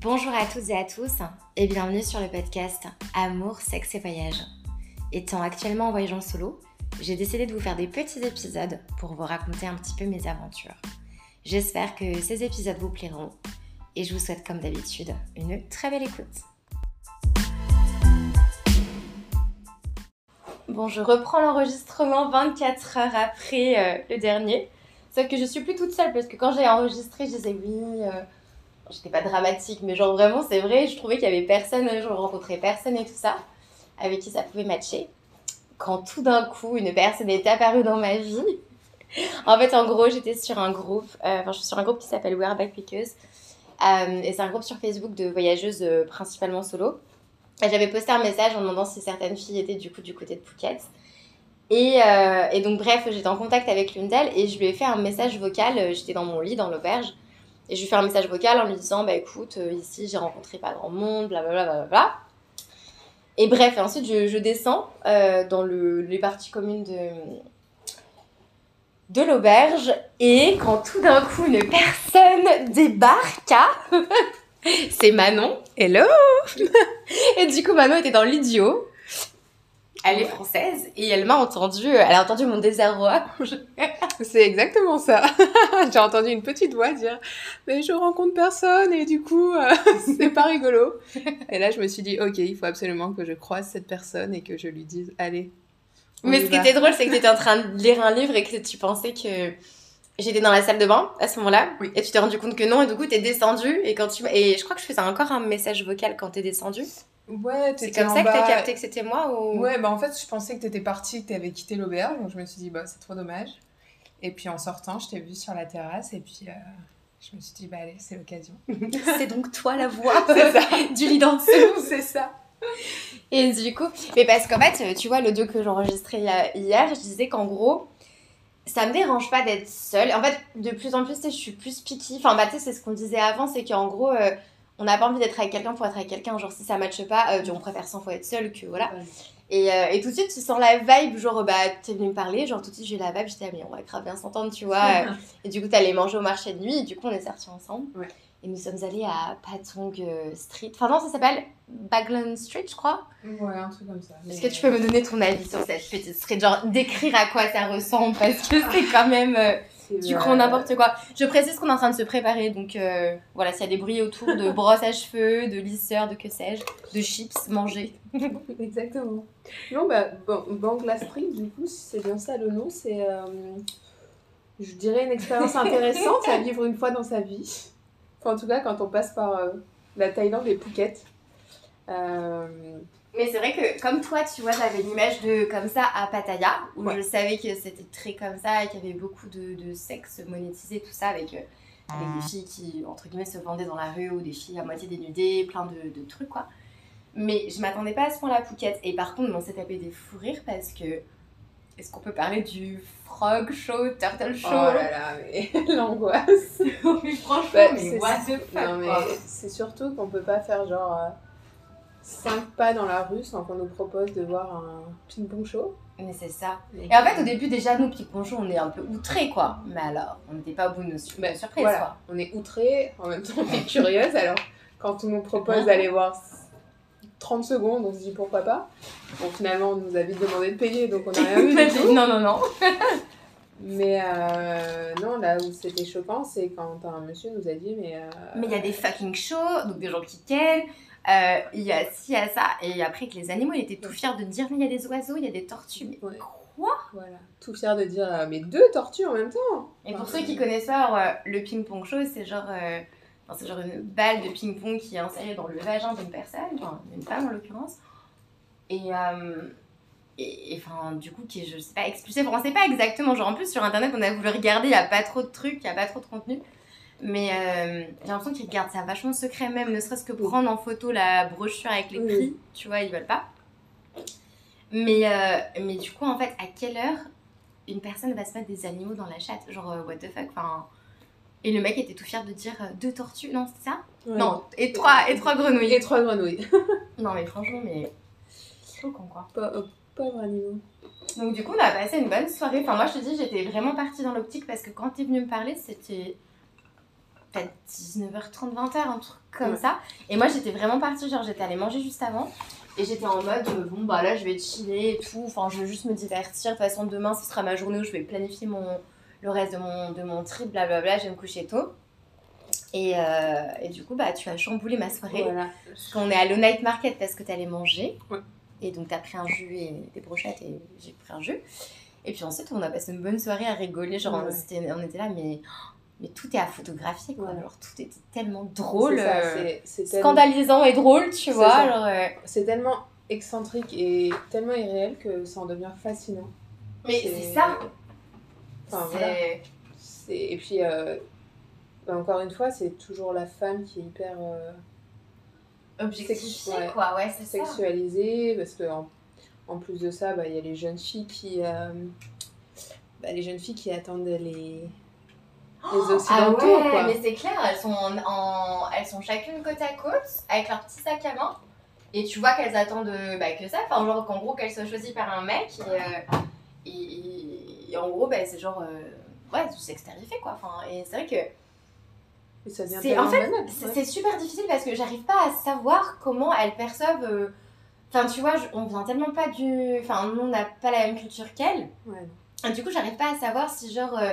Bonjour à toutes et à tous et bienvenue sur le podcast Amour, sexe et voyage. Étant actuellement en voyage en solo, j'ai décidé de vous faire des petits épisodes pour vous raconter un petit peu mes aventures. J'espère que ces épisodes vous plairont et je vous souhaite comme d'habitude une très belle écoute. Bon, je reprends l'enregistrement 24 heures après euh, le dernier. Sauf que je suis plus toute seule parce que quand j'ai enregistré, je disais oui, euh, j'étais pas dramatique, mais genre vraiment, c'est vrai, je trouvais qu'il y avait personne, je rencontrais personne et tout ça, avec qui ça pouvait matcher. Quand tout d'un coup, une personne est apparue dans ma vie. en fait, en gros, j'étais sur un groupe, euh, enfin, je suis sur un groupe qui s'appelle We Are Backpackers. Euh, et c'est un groupe sur Facebook de voyageuses euh, principalement solo. J'avais posté un message en demandant si certaines filles étaient du coup du côté de Phuket. Et, donc, bref, j'étais en contact avec l'une d'elles et je lui ai fait un message vocal. J'étais dans mon lit, dans l'auberge. Et je lui ai fait un message vocal en lui disant Bah écoute, euh, ici j'ai rencontré pas grand monde, blablabla. Bla, bla, bla. Et bref, et ensuite je, descends euh, dans le, les parties communes de, de l'auberge. Et quand tout d'un coup une personne débarque, c'est Manon. Hello Et du coup, Manon était dans l'idiot. Elle est française et elle m'a entendu, elle a entendu mon désarroi. C'est exactement ça. J'ai entendu une petite voix dire Mais je rencontre personne et du coup, euh, c'est pas rigolo. Et là, je me suis dit Ok, il faut absolument que je croise cette personne et que je lui dise Allez. Mais ce qui était drôle, c'est que tu étais en train de lire un livre et que tu pensais que j'étais dans la salle de bain à ce moment-là. Oui. Et tu t'es rendu compte que non, et du coup, t'es descendu. Et, quand tu... et je crois que je faisais encore un message vocal quand t'es descendu. Ouais, C'est comme en ça que t'as capté que c'était moi ou... Ouais, bah en fait, je pensais que t'étais partie, que t'avais quitté l'auberge. Donc je me suis dit Bah, c'est trop dommage. Et puis en sortant, je t'ai vue sur la terrasse et puis euh, je me suis dit Bah, allez, c'est l'occasion. C'est donc toi la voix du lit d'en dessous. c'est ça. Et du coup, mais parce qu'en fait, tu vois, l'audio que j'enregistrais hier- hier, je disais qu'en gros, ça me dérange pas d'être seule. En fait, de plus en plus, tu sais, je suis plus picky. Enfin, bah, tu sais, c'est ce qu'on disait avant, c'est qu'en gros, euh, on n'a pas envie d'être avec quelqu'un pour être avec quelqu'un. Genre, si ça matche pas, euh, on préfère 100 fois être seule que voilà. Ouais. Et, euh, et tout de suite, tu sens la vibe, genre, bah, t'es venu me parler, genre, tout de suite, j'ai la vibe, j'étais, ah, mais on va grave bien s'entendre, tu vois. euh, et du coup, t'allais manger au marché de nuit, et du coup, on est sortis ensemble. Ouais. Et nous sommes allés à Patong euh, Street. Enfin, non, ça s'appelle Baglan Street, je crois. Ouais, un truc comme ça. Est-ce que tu peux me donner ton avis sur cette petite street? Genre, décrire à quoi ça ressemble, parce que c'est quand même du euh, grand n'importe quoi. Je précise qu'on est en train de se préparer, donc euh, voilà, s'il y a des bruits autour de brosse à cheveux, de lisseur, de que sais-je, de chips mangés. Exactement. Non, bah, bon, du coup, si c'est bien ça le nom, c'est, euh, je dirais, une expérience intéressante à vivre une fois dans sa vie. Enfin, en tout cas, quand on passe par euh, la Thaïlande et Phuket. Euh, Mais c'est vrai que, comme toi, tu vois, j'avais l'image de comme ça à Pattaya, où Ouais. je savais que c'était très comme ça et qu'il y avait beaucoup de, de sexe monétisé, tout ça, avec, euh, avec des filles qui, entre guillemets, se vendaient dans la rue ou des filles à moitié dénudées, plein de, de trucs, quoi. Mais je m'attendais pas à ce point-là Phuket. Et par contre, on s'est tapé des fous rires parce que. Est-ce qu'on peut parler du frog show, turtle show? Oh là là, mais l'angoisse. Mais franchement, Bah, mais c'est- what the fuck, c'est surtout qu'on peut pas faire genre 5 pas dans la rue sans qu'on nous propose de voir un ping-pong show. Mais c'est ça. Et en fait, au début, déjà, nous, Pic Ponchon, on est un peu outrés, quoi. Mais alors, on n'était pas au bout de nos su- Bah, surprises, voilà. quoi. on est outrés, en même temps on est curieuse, alors quand on nous propose d'aller voir 30 secondes, on se dit pourquoi pas. Bon, finalement, on nous a vite demandé de payer, donc on n'a rien vu du tout. non, non, non. Mais euh, non, là où c'était choquant, c'est quand un monsieur nous a dit, mais... euh, Mais il y a des fucking shows, donc des gens qui kennent. Euh, Il y a ci, il y a ça. Et après, que les animaux, il était tout fier de dire, mais il y a des oiseaux, il y a des tortues. Mais Ouais. quoi? Voilà, tout fier de dire, mais deux tortues en même temps Et pour ceux qui connaissent pas, euh, le ping-pong show, c'est genre, euh, enfin, genre une balle de ping-pong qui est insérée dans le vagin d'une personne, enfin, d'une femme en l'occurrence. Et, euh, et, enfin, du coup, qui est, je sais pas, expulsé. Enfin, on sait pas exactement. Genre, en plus, sur internet, on a voulu regarder, il y a pas trop de trucs, il y a pas trop de contenu. Mais euh, j'ai l'impression qu'ils gardent ça vachement secret, même ne serait-ce que prendre en photo la brochure avec les Oui. prix, tu vois, ils veulent pas. Mais, euh, mais du coup, en fait, à quelle heure une personne va se mettre des animaux dans la chatte? Genre, euh, what the fuck enfin, Et le mec était tout fier de dire deux tortues, non, c'est ça? Ouais. Non, et trois, et trois grenouilles. Et trois grenouilles. Non, mais franchement, mais. Choquant, quoi. Pa- euh, Pauvres animaux. Donc, du coup, on a passé une bonne soirée. Enfin, moi, je te dis, j'étais vraiment partie dans l'optique parce que quand t'es venu me parler, c'était peut-être 19h30, 20h, un truc comme Ouais. ça. Et moi, j'étais vraiment partie, genre, j'étais allée manger juste avant. Et j'étais en mode, euh, bon, bah là, je vais chiller et tout. Enfin, je veux juste me divertir. De toute façon, demain, ce sera ma journée où je vais planifier mon, le reste de mon, de mon trip, blablabla. Je vais me coucher tôt. Et, euh, et du coup, bah, tu as chamboulé ma soirée. Voilà. Parce qu'on est à night market parce que t'allais manger. Ouais. Et donc t'as pris un jus et des brochettes et j'ai pris un jus. Et puis ensuite on a passé une bonne soirée à rigoler. Genre on, c'était- on était là mais, mais tout est à photographier quoi. Ouais. Genre tout était tellement drôle. Ça, euh, scandalisant et drôle tu vois. euh, C'est tellement excentrique et tellement irréel que ça en devient fascinant. Mais c'est ça. Enfin, voilà. Et puis, euh, bah, encore une fois, c'est toujours la femme qui est hyper Objectifié Ouais. quoi. Ouais c'est ça. sexualisée, parce que en, en plus de ça, bah, il y a les jeunes filles qui... bah, les jeunes filles qui attendent les, les Ah occidentaux, ouais, quoi. mais c'est clair, elles sont, en, en- elles sont chacune côte à côte avec leur petit sac à main. Et tu vois qu'elles attendent euh, bah, que ça, enfin, genre qu'en gros qu'elles soient choisies par un mec. Et, euh, et- et- et en gros, bah, c'est genre. euh, ouais, c'est terrifié quoi. Enfin, et c'est vrai que C'est- en fait, c'est ouais. super difficile parce que j'arrive pas à savoir comment elles perçoivent. euh, Enfin, tu vois, on vient tellement pas du. Enfin, nous, on n'a pas la même culture qu'elles. Ouais. Et du coup, j'arrive pas à savoir si, genre. euh,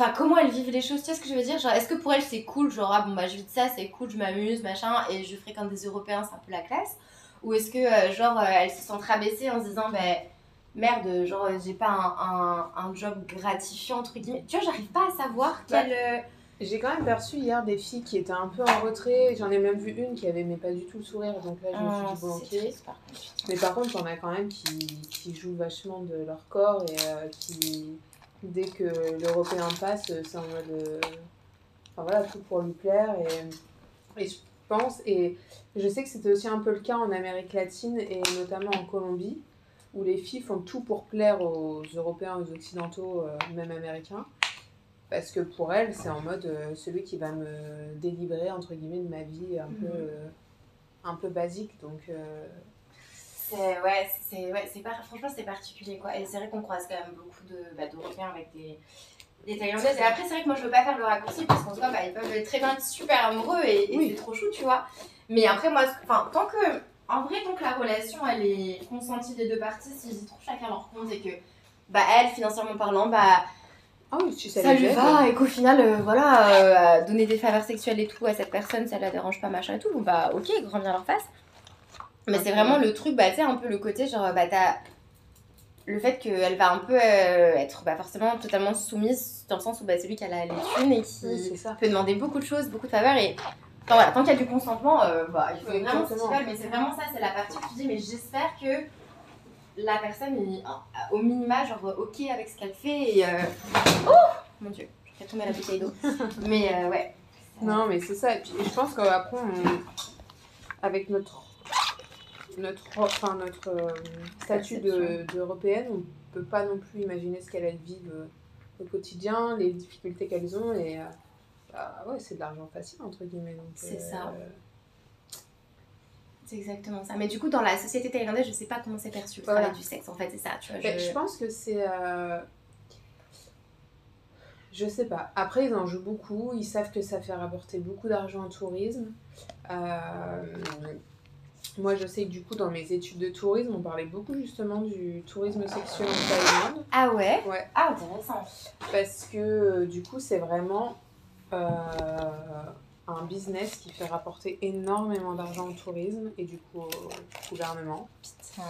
Enfin, comment elles vivent les choses, tu vois ce que je veux dire? Genre, est-ce que pour elles c'est cool, genre, ah bon, bah je vis de ça, c'est cool, je m'amuse, machin, et je fréquente des Européens, c'est un peu la classe? Ou est-ce que, euh, genre, euh, elles se sentent rabaissées en se disant, bah merde, genre, j'ai pas un, un, un job gratifiant, entre guillemets? Tu vois, j'arrive pas à savoir Bah, quel. euh, J'ai quand même perçu hier des filles qui étaient un peu en retrait. J'en ai même vu une qui avait mais pas du tout le sourire. Donc là, je me ah, suis dit, bon, ok. triste, par contre. Mais par contre, t'en as quand même qui, qui jouent vachement de leur corps et euh, qui, dès que l'Européen passe, c'est en mode. euh, Enfin voilà, tout pour lui plaire. Et, et je pense, et je sais que c'était aussi un peu le cas en Amérique latine et notamment en Colombie, où les filles font tout pour plaire aux Européens, aux Occidentaux, euh, même Américains. Parce que pour elles, c'est en mode euh, celui qui va me délivrer, entre guillemets, de ma vie un, peu, Mhm. euh, un peu basique. Donc. C'est ouais, c'est ouais, c'est pas franchement c'est particulier quoi. Et c'est vrai qu'on croise quand même beaucoup de bah, d'Européens avec des des Thaïlandaises. Et après c'est vrai que moi je veux pas faire le raccourci parce qu'en soi bah, ils peuvent être très bien super amoureux et, et Oui. c'est trop chou tu vois. Mais après moi enfin tant que en vrai tant que la relation elle est consentie des deux parties, si ils y trouvent chacun leur compte et que bah elle financièrement parlant bah Ah oui, si ça, ça lui va et qu'au final euh, voilà euh, donner des faveurs sexuelles et tout à cette personne ça la dérange pas machin et tout bah ok grand bien leur face mais c'est vraiment le truc bah tu sais un peu le côté genre bah t'as le fait qu'elle va un peu euh, être bah, forcément totalement soumise dans le sens où bah, c'est lui qui a la, les thunes et qui Oui, peut demander beaucoup de choses beaucoup de faveurs et enfin, voilà tant qu'il y a du consentement euh, bah, il faut Oui, vraiment ce qu'ils exactement. veulent mais c'est vraiment ça c'est la partie où tu dis mais j'espère que la personne est euh, au minima genre ok avec ce qu'elle fait et euh, oh mon dieu je vais tomber la bouteille d'eau. Mais euh, ouais. Non, mais c'est ça. Et puis je pense qu'après, on... avec notre, notre, enfin, notre euh, statut de- d'européenne, on peut pas non plus imaginer ce qu'elles vivent euh, au quotidien, les difficultés qu'elles ont. Et euh, bah, ouais, c'est de l'argent facile, entre guillemets. C'est euh, ça. c'est exactement ça mais du coup dans la société thaïlandaise je sais pas comment c'est perçu le Voilà. travail du sexe en fait c'est ça tu vois Ben, je- je pense que c'est. euh, Je sais pas. Après, ils en jouent beaucoup. Ils savent que ça fait rapporter beaucoup d'argent au tourisme. Euh, Moi, je sais que du coup, dans mes études de tourisme, on parlait beaucoup justement du tourisme sexuel en Thaïlande. ah ouais Ouais. ah intéressant Parce que euh, du coup, c'est vraiment euh, un business qui fait rapporter énormément d'argent au tourisme et du coup au gouvernement. putain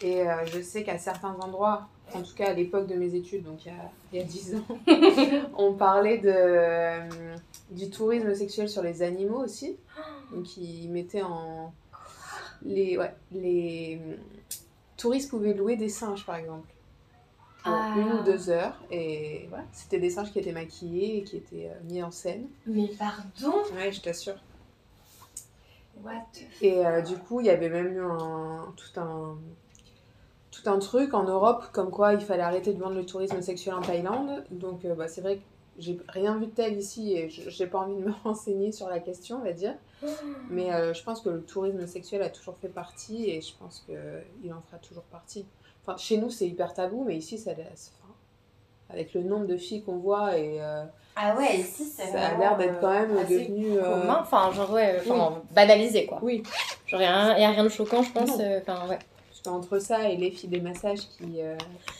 Et euh, je sais qu'à certains endroits, en tout cas à l'époque de mes études, donc il y a, il y a 10 ans, on parlait de, du tourisme sexuel sur les animaux aussi. Donc ils mettaient en... Les, ouais, les euh, touristes pouvaient louer des singes par exemple. Pour Ah. une ou deux heures. Et voilà, c'était des singes qui étaient maquillés et qui étaient euh, mis en scène. mais pardon? Ouais, je t'assure. what the Et euh, du coup, il y avait même eu un, tout, un, tout un truc en Europe comme quoi il fallait arrêter de vendre le tourisme sexuel en Thaïlande. Donc, euh, bah, c'est vrai que j'ai rien vu de tel ici et je j'ai pas envie de me renseigner sur la question, on va dire. Mais euh, je pense que le tourisme sexuel a toujours fait partie et je pense qu'il en fera toujours partie. Enfin, chez nous, c'est hyper tabou, mais ici, ça, enfin, avec le nombre de filles qu'on voit et euh, Ah ouais, ici, c'est ça a l'air d'être quand euh, même assez devenu. euh, commun. Enfin, genre, ouais, enfin, banalisé, quoi. Oui, Genre, il n'y a, rien- y a rien de choquant, je pense. Euh, Enfin, ouais. qu'entre ça et les filles des massages qui. euh,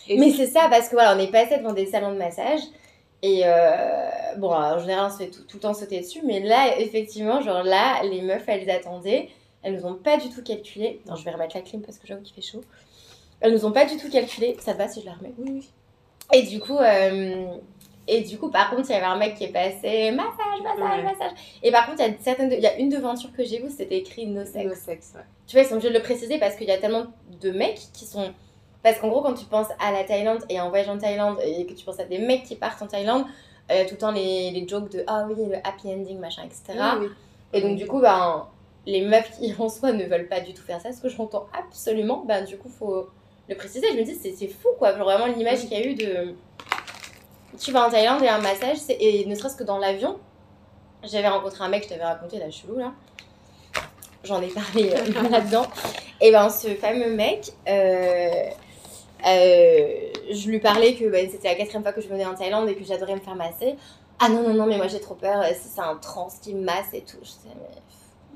Mais c'est ça, parce que voilà, on est passé devant des salons de massage. Et euh, bon, en général, on se fait tout, tout le temps sauter dessus. Mais là, effectivement, genre là, les meufs, elles attendaient. Elles nous ont pas du tout calculé. Non, je vais remettre la clim parce que j'avoue qu'il fait chaud. Elles nous ont pas du tout calculé. Ça va si je la remets? Oui, oui. Et du coup, euh, et du coup, par contre, il y avait un mec qui est passé massage, massage, Ouais. massage. Et par contre, il y a certaines, il y a une devanture que j'ai vue, c'était écrit no sex. No sexe, ouais. Tu vois, ils sont obligés de le préciser parce qu'il y a tellement de mecs qui sont. Parce qu'en gros, quand tu penses à la Thaïlande et à un voyage en Thaïlande et que tu penses à des mecs qui partent en Thaïlande, euh, il y a tout le temps les, les jokes de ah oui, le happy ending, machin, etc. Oui, oui. Et donc, du coup, ben, les meufs qui en soi ne veulent pas du tout faire ça, ce que j'entends absolument, ben, du coup, faut le préciser. Je me dis, c'est fou, quoi. Genre, vraiment, l'image qu'il y a eu de. Tu vas en Thaïlande et un massage, et ne serait-ce que dans l'avion, j'avais rencontré un mec, je t'avais raconté, là, chelou, là. J'en ai parlé euh, là-dedans. Et ben, ce fameux mec, euh, je lui parlais que ben, c'était la quatrième fois que je venais en Thaïlande et que j'adorais me faire masser. Ah non, non, non, mais moi j'ai trop peur, euh, si c'est un trans qui me masse et tout. Je disais, mais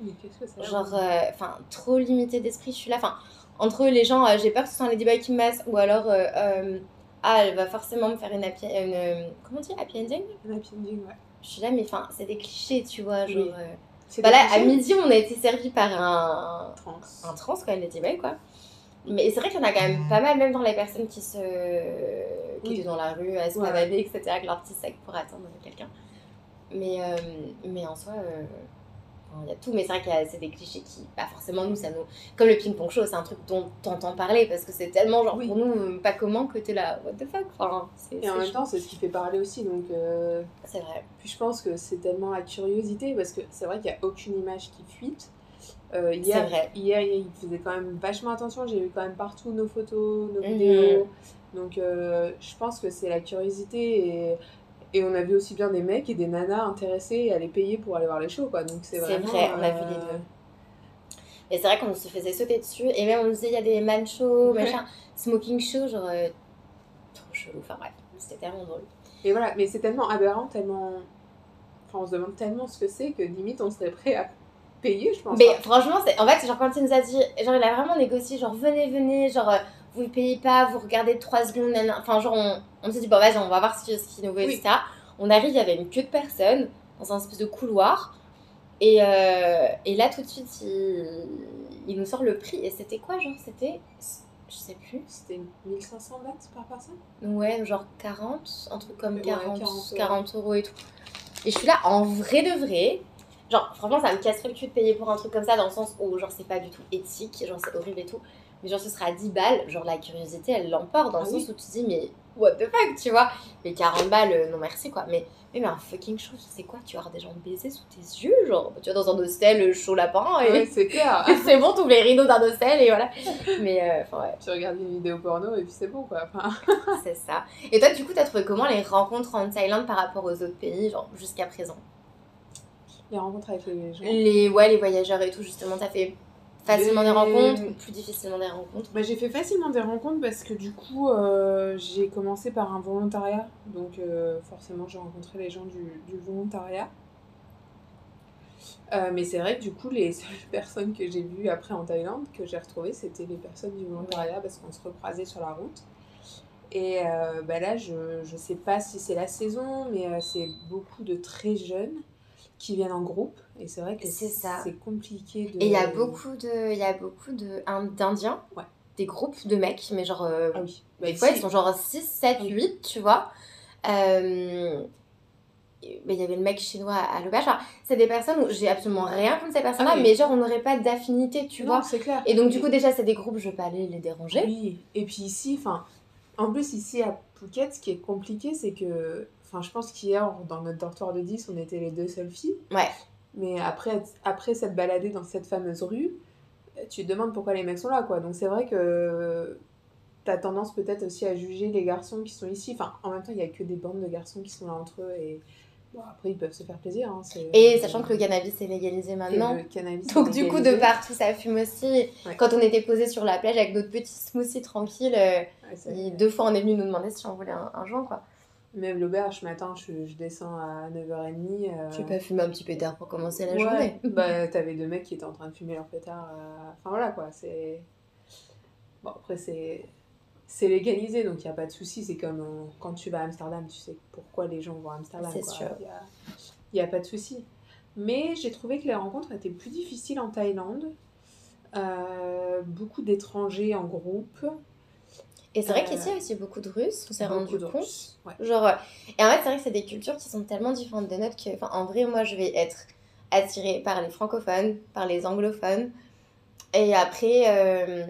Mais qu'est-ce que ça genre, euh, enfin, trop limité d'esprit, je suis là. Enfin, entre les gens, euh, j'ai peur que ce soit un ladyboy qui me masse ou alors, euh, euh, ah, elle va forcément me faire une happy, une, euh, comment on dit, happy ending? Un happy ending, ouais. Je suis là, mais enfin, c'est des clichés, tu vois, genre. Oui. euh, C'est Bah là, à midi, on a été servi par un, trans. un trans, quoi, une ladyboy, quoi. Mais c'est vrai qu'il y en a quand même pas mal, même dans les personnes qui se. qui Oui. étaient dans la rue, à se Ouais. pavaner, etc., avec leur petit sac pour attendre quelqu'un. Mais, euh, mais en soi, euh, il y a tout. Mais c'est vrai qu'il y a c'est des clichés qui, pas forcément nous, ça nous. Comme le ping-pong show, c'est un truc dont t'entends parler parce que c'est tellement, genre, Oui. pour nous, euh, pas comment que t'es là, what the fuck. Enfin, Et en même temps, c'est ce qui fait parler aussi. Donc, euh, C'est vrai. puis je pense que c'est tellement la curiosité parce que c'est vrai qu'il n'y a aucune image qui fuite. Euh, hier, vrai. hier, il faisait quand même vachement attention. J'ai vu quand même partout nos photos, nos Mhm. vidéos. Donc, euh, je pense que c'est la curiosité et, et on a vu aussi bien des mecs et des nanas intéressés à les payer pour aller voir les shows. Quoi. Donc, c'est vrai, on a vu les deux. Et c'est vrai qu'on se faisait sauter dessus. Et même on nous disait, il y a des man shows, Ouais. machin, smoking show, genre. euh, trop chelou. Enfin bref, c'était tellement drôle. Et voilà, mais c'est tellement aberrant, tellement. Enfin, on se demande tellement ce que c'est que limite on serait prêt à payer, je pense. Mais Enfin, franchement, c'est en fait, genre quand il nous a dit, genre il a vraiment négocié, genre venez, venez, genre euh, vous ne payez pas, vous regardez 3 secondes, nanana. enfin genre on, on s'est dit, bon vas-y, on va voir ce qui- qu'il nous veut, Oui. etc. On arrive, il y avait une queue de personnes dans un espèce de couloir. Et, euh, et là, tout de suite, il, il nous sort le prix. Et c'était quoi, genre C'était, je sais plus. C'était 1500 bahts par personne? Ouais, genre 40, un truc comme Ouais, 40, 40 40, euros. euros et tout. Et je suis là, en vrai de vrai, genre franchement ça me casserait le cul de payer pour un truc comme ça dans le sens où genre c'est pas du tout éthique, genre c'est horrible et tout. Mais genre ce sera à 10 balles, genre la curiosité elle l'emporte dans le Ah sens oui. où tu te dis mais what the fuck, tu vois. Mais 40 balles, euh, non merci quoi. Mais, mais, mais un fucking show, c'est quoi Tu vas avoir des gens baisés sous tes yeux, genre tu vas dans un hostel euh, chaud lapin et Ouais, c'est clair. c'est bon, t'ouvres les rideaux d'un hostel et voilà. Mais euh, enfin ouais. tu regardes une vidéo porno et puis c'est bon quoi. C'est ça. Et toi, du coup, t'as trouvé comment les rencontres en Thaïlande par rapport aux autres pays, genre jusqu'à présent? Les rencontres avec les gens. Les, ouais, les voyageurs et tout, justement, t'as fait facilement des rencontres ou plus difficilement des rencontres Bah, j'ai fait facilement des rencontres parce que du coup euh, j'ai commencé par un volontariat. Donc euh, forcément j'ai rencontré les gens du, du volontariat. Euh, mais c'est vrai que du coup les seules personnes que j'ai vues après en Thaïlande, que j'ai retrouvées, c'était les personnes du volontariat parce qu'on se recroisait sur la route. Et bah là je, je sais pas si c'est la saison, mais c'est beaucoup de très jeunes qui viennent en groupe. Et c'est vrai que C'est compliqué de... Et il y a beaucoup de, il y a beaucoup de, d'Indiens, Ouais. des groupes de mecs, mais genre, euh, Ah oui. Bah, des fois, ici- ils sont genre 6, 7, Oui. 8, tu vois. Euh, mais il y avait le mec chinois à l'auberge. C'est des personnes où j'ai absolument rien contre ces personnes-là, Ah oui. mais genre, on n'aurait pas d'affinité, tu Non, vois. c'est clair. Et donc, du coup, déjà, c'est des groupes, je vais pas aller les déranger. Oui, et puis ici, enfin, en plus ici à Phuket, ce qui est compliqué, c'est que, enfin, je pense qu'hier, dans notre dortoir de 10, on était les deux seules filles. Ouais. Mais après, après s'être baladé dans cette fameuse rue, tu te demandes pourquoi les mecs sont là, quoi. Donc c'est vrai que t'as tendance peut-être aussi à juger les garçons qui sont ici. Enfin, en même temps, il y a que des bandes de garçons qui sont là entre eux et bon, après, ils peuvent se faire plaisir. Hein, Et sachant que le cannabis est légalisé Et maintenant. le cannabis Donc du coup, de partout, ça fume aussi. Ouais. Quand on était posé sur la plage avec notre petit smoothie tranquille, Ouais, deux fois on est venu nous demander si on voulait un, un joint, quoi. Même l'auberge, ce matin, je, je descends à 9h30. euh, Tu peux pas fumer un petit pétard pour commencer la ouais, journée? Bah, t'avais deux mecs qui étaient en train de fumer leur pétard. euh, Enfin, voilà, quoi, c'est... Bon, après, c'est... C'est légalisé, donc il n'y a pas de souci. C'est comme euh, quand tu vas à Amsterdam, tu sais pourquoi les gens vont à Amsterdam. C'est sûr. Il n'y a pas de souci. Mais j'ai trouvé que les rencontres étaient plus difficiles en Thaïlande. Euh, beaucoup d'étrangers en groupe. Et c'est vrai Euh, qu'ici, il y a aussi beaucoup de Russes, on s'est rendu de compte. Russes, ouais. Genre, et en fait, c'est vrai que c'est des cultures qui sont tellement différentes des nôtres que, en vrai, moi, je vais être attirée par les francophones, par les anglophones, et après, euh,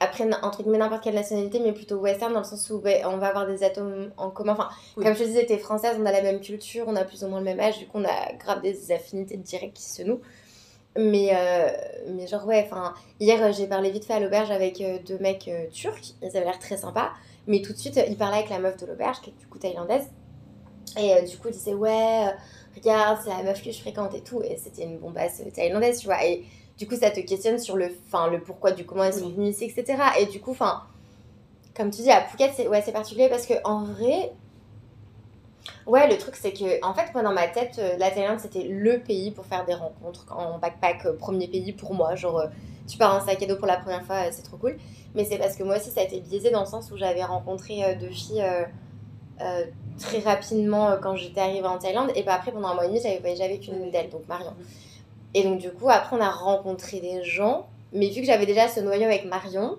après entre guillemets, n'importe quelle nationalité, mais plutôt western, dans le sens où ouais, on va avoir des atomes en commun. Enfin, Oui. comme je te disais, t'es française, on a la même culture, on a plus ou moins le même âge, du coup, on a grave des affinités directes qui se nouent. Mais, euh, mais genre, ouais, enfin, hier, euh, j'ai parlé vite fait à l'auberge avec euh, deux mecs euh, turcs, ils avaient l'air très sympas. Mais tout de suite, euh, il parlait avec la meuf de l'auberge, qui est du coup thaïlandaise. Et euh, du coup, il disait, ouais, regarde, c'est la meuf que je fréquente et tout. Et c'était une bombasse thaïlandaise, tu vois. Et du coup, ça te questionne sur le, fin, le pourquoi du comment elles sont Oui. venues ici, etc. Et du coup, enfin, comme tu dis, à Phuket, c'est ouais, c'est particulier parce que en vrai, ouais, le truc, c'est que, en fait, moi, dans ma tête, euh, la Thaïlande, c'était le pays pour faire des rencontres en backpack, euh, premier pays pour moi. Genre, euh, tu pars en sac à dos pour la première fois, c'est trop cool. Mais c'est parce que moi aussi, ça a été biaisé dans le sens où j'avais rencontré deux filles très rapidement quand j'étais arrivée en Thaïlande. Et bah, après, pendant un mois et demi, j'avais voyagé avec une d'elles, donc Marion. Et donc, du coup, après, on a rencontré des gens. Mais vu que j'avais déjà ce noyau avec Marion,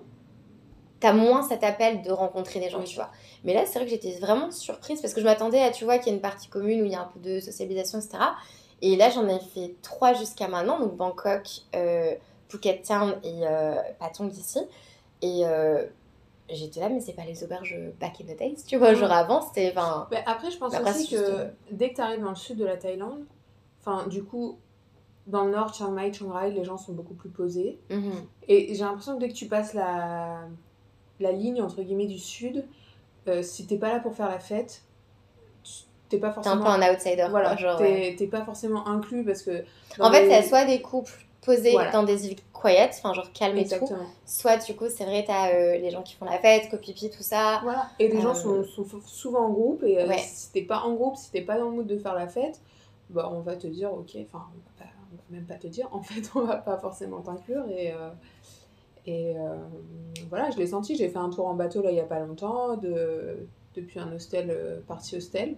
t'as moins cet appel de rencontrer des gens, Oui. tu vois. Mais là, c'est vrai que j'étais vraiment surprise parce que je m'attendais à, tu vois, qu'il y a une partie commune où il y a un peu de socialisation, etc. Et là, j'en ai fait trois jusqu'à maintenant, donc Bangkok, euh, Phuket Town et euh, Patong ici. Et euh, j'étais là, mais c'est pas les auberges back in the days, tu vois. Genre avant, c'était. Mais après, je pense Après, aussi juste, que dès que tu arrives dans le sud de la Thaïlande, enfin, du coup, dans le nord, Chiang Mai, Chiang Rai, les gens sont beaucoup plus posés. mhm. Et j'ai l'impression que dès que tu passes la, la ligne, entre guillemets, du sud, euh, si t'es pas là pour faire la fête, t'es pas t'es un forcément... peu un outsider, Voilà, ouais. t'es pas forcément inclus parce que... En fait, les- c'est soit des couples posés Voilà. dans des îles quiet, enfin, genre calme et tout. Exactement. Soit, du coup, c'est vrai, t'as euh, les gens qui font la fête, copipi, tout ça. Voilà. Et les gens Euh, sont, sont souvent en groupe et euh, Ouais. si t'es pas en groupe, si t'es pas dans le mood de faire la fête, bah on va te dire ok, enfin on va, pas- on va même pas te dire, en fait on va pas forcément t'inclure et, euh, et euh, voilà, je l'ai senti, j'ai fait un tour en bateau là il y a pas longtemps, de, depuis un hostel euh, parti hostel,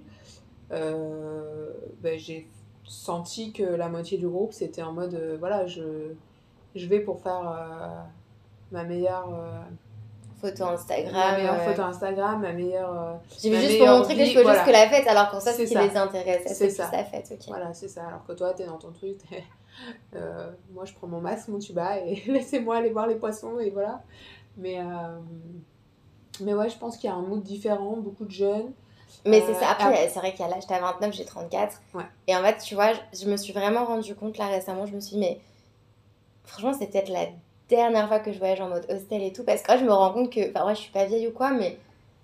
Euh, ben, j'ai senti que la moitié du groupe c'était en mode euh, voilà, je, je vais pour faire euh, ma meilleure... euh, Photo ma Instagram. meilleure euh, photo Instagram, ma meilleure. J'ai vu ma juste pour meilleure montrer que je fais voilà. juste que la fête, alors qu'en C'est ce qui ça. les intéresse, C'est ça. la fête, ok. Voilà, c'est ça. Alors que toi, t'es dans ton truc. Euh, moi, je prends mon masque, mon tuba et laissez-moi aller voir les poissons et voilà. Mais, euh, mais ouais, je pense qu'il y a un mood différent, beaucoup de jeunes. Mais Euh, c'est ça, après, c'est vrai qu'à l'âge, t'as 29, j'ai 34. Ouais. Et en fait, tu vois, je, je me suis vraiment rendu compte là récemment, je me suis dit, mais franchement, c'est peut-être la dernière fois que je voyage en mode hostel et tout, parce que là, je me rends compte que, enfin, ouais, je suis pas vieille ou quoi, mais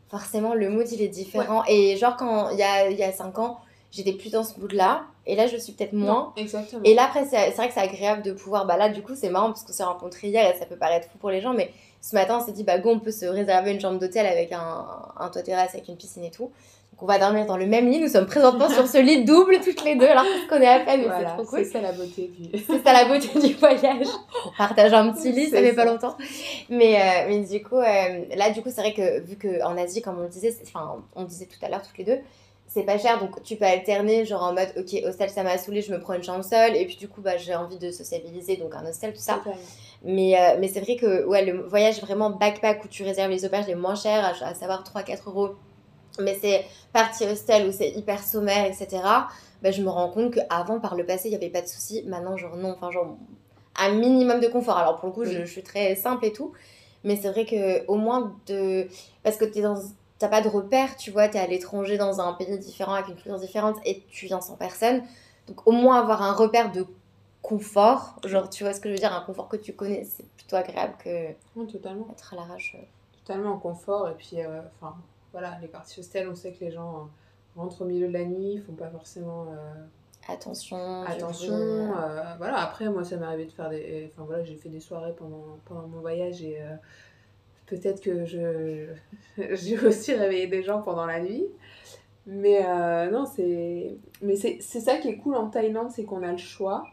forcément, le mood, il est différent. Et genre, quand il y a, il y a 5 ans, j'étais plus dans ce mood-là, et là, je suis peut-être moins. Non, exactement. Et là, après, c'est c'est vrai que c'est agréable de pouvoir. Bah là, du coup, c'est marrant parce qu'on s'est rencontrés hier et ça peut paraître fou pour les gens, mais ce matin, on s'est dit, bah go, on peut se réserver une chambre d'hôtel avec un, un toit terrasse, avec une piscine et tout. Donc, on va dormir dans le même lit. Nous sommes présentement sur ce lit double, toutes les deux, alors qu'on connaît à peine, mais voilà, c'est trop c'est cool. ça la beauté du. C'est ça la beauté du voyage. On partage un petit lit, ça C'est fait pas longtemps. Mais, euh, mais du coup, euh, là, du coup, c'est vrai que vu qu'en Asie, comme on le disait, c'est- enfin, on le disait tout à l'heure, toutes les deux, c'est pas cher, donc tu peux alterner, genre en mode, ok, hostel, ça m'a saoulé, je me prends une chambre seule, et puis du coup, bah, j'ai envie de sociabiliser, donc un hostel, tout ça. Mais, euh, mais c'est vrai que ouais, le voyage vraiment backpack où tu réserves les auberges les moins chères, à, à savoir 3-4 euros, mais c'est partie hostel où c'est hyper sommaire, etc. Bah, je me rends compte qu'avant, par le passé, il n'y avait pas de souci. Maintenant, genre non, enfin, genre un minimum de confort. Alors pour le coup, je, Oui. je suis très simple et tout, mais c'est vrai que au moins de. Parce que tu dans. T'as pas de repère, tu vois, t'es à l'étranger dans un pays différent avec une culture différente et tu viens sans personne. Donc au moins avoir un repère de confort, genre tu vois ce que je veux dire, un confort que tu connais, c'est plutôt agréable que Non, totalement. être à l'arrache. Totalement en confort. Et puis, euh, enfin, voilà, les parties hostels, on sait que les gens euh, rentrent au milieu de la nuit, font pas forcément. euh, Attention, Attention, euh, voilà, après moi ça m'est arrivé de faire des... Enfin voilà, j'ai fait des soirées pendant, pendant mon voyage et euh, peut-être que je j'ai aussi réveillé des gens pendant la nuit. Mais euh, non, c'est. Mais c'est c'est ça qui est cool en Thaïlande, c'est qu'on a le choix.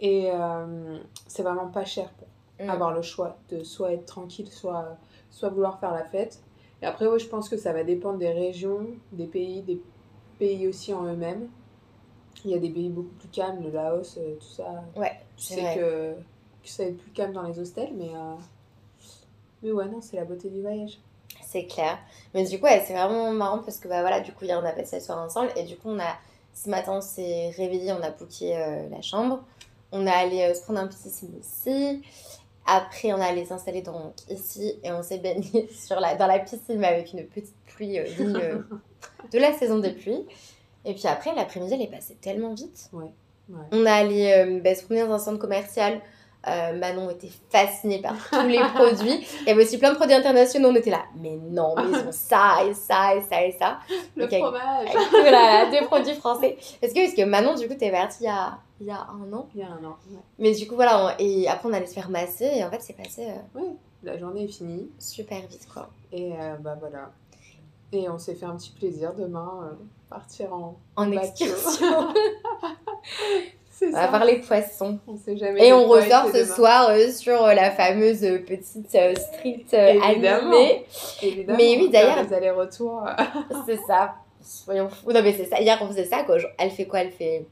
Et euh, c'est vraiment pas cher pour Mm. avoir le choix de soit être tranquille, soit, soit vouloir faire la fête. Et après, ouais, je pense que ça va dépendre des régions, des pays, des pays aussi en eux-mêmes. Il y a des pays beaucoup plus calmes, le Laos, euh, tout ça. Ouais, c'est sais vrai. que, que ça va être plus calme dans les hostels, mais, euh, mais ouais, non, c'est la beauté du voyage. C'est clair. Mais du coup, ouais, c'est vraiment marrant parce que bah voilà, du coup, hier on a passé la soirée ensemble et du coup, on a ce matin, on s'est réveillé, on a booké euh, la chambre. On est allé euh, se prendre un petit smoothie. Après, on est allé s'installer donc ici et on s'est baigné sur la, dans la piscine mais avec une petite pluie euh, digne euh, de la saison des pluies. Et puis après, l'après-midi, elle est passée tellement vite. Ouais. On est allé bah, se promener dans un centre commercial. Euh, Manon était fascinée par tous les produits. Il y avait aussi plein de produits internationaux. On était là, mais non, mais ils ont ça et ça et ça et ça. Le fromage Avec tout, là, des produits français. Parce que, parce que Manon, du coup, t'es partie il y a, il y a un an. Il y a un an. ouais. Mais du coup, voilà, on- et après, on allait se faire masser. Et en fait, c'est passé euh, La journée est finie. super vite, quoi. Et euh, bah voilà. Et on s'est fait un petit plaisir demain, euh, partir en. En excursion. On va les poissons. On sait jamais. Et on ressort ce demain. soir euh, sur euh, la fameuse euh, petite euh, street animée. Évidemment, Mais oui, d'ailleurs- Les allers-retours. C'est ça. Soyons fous. Non, mais c'est ça. Hier, on faisait ça, quoi. Elle fait quoi? Elle fait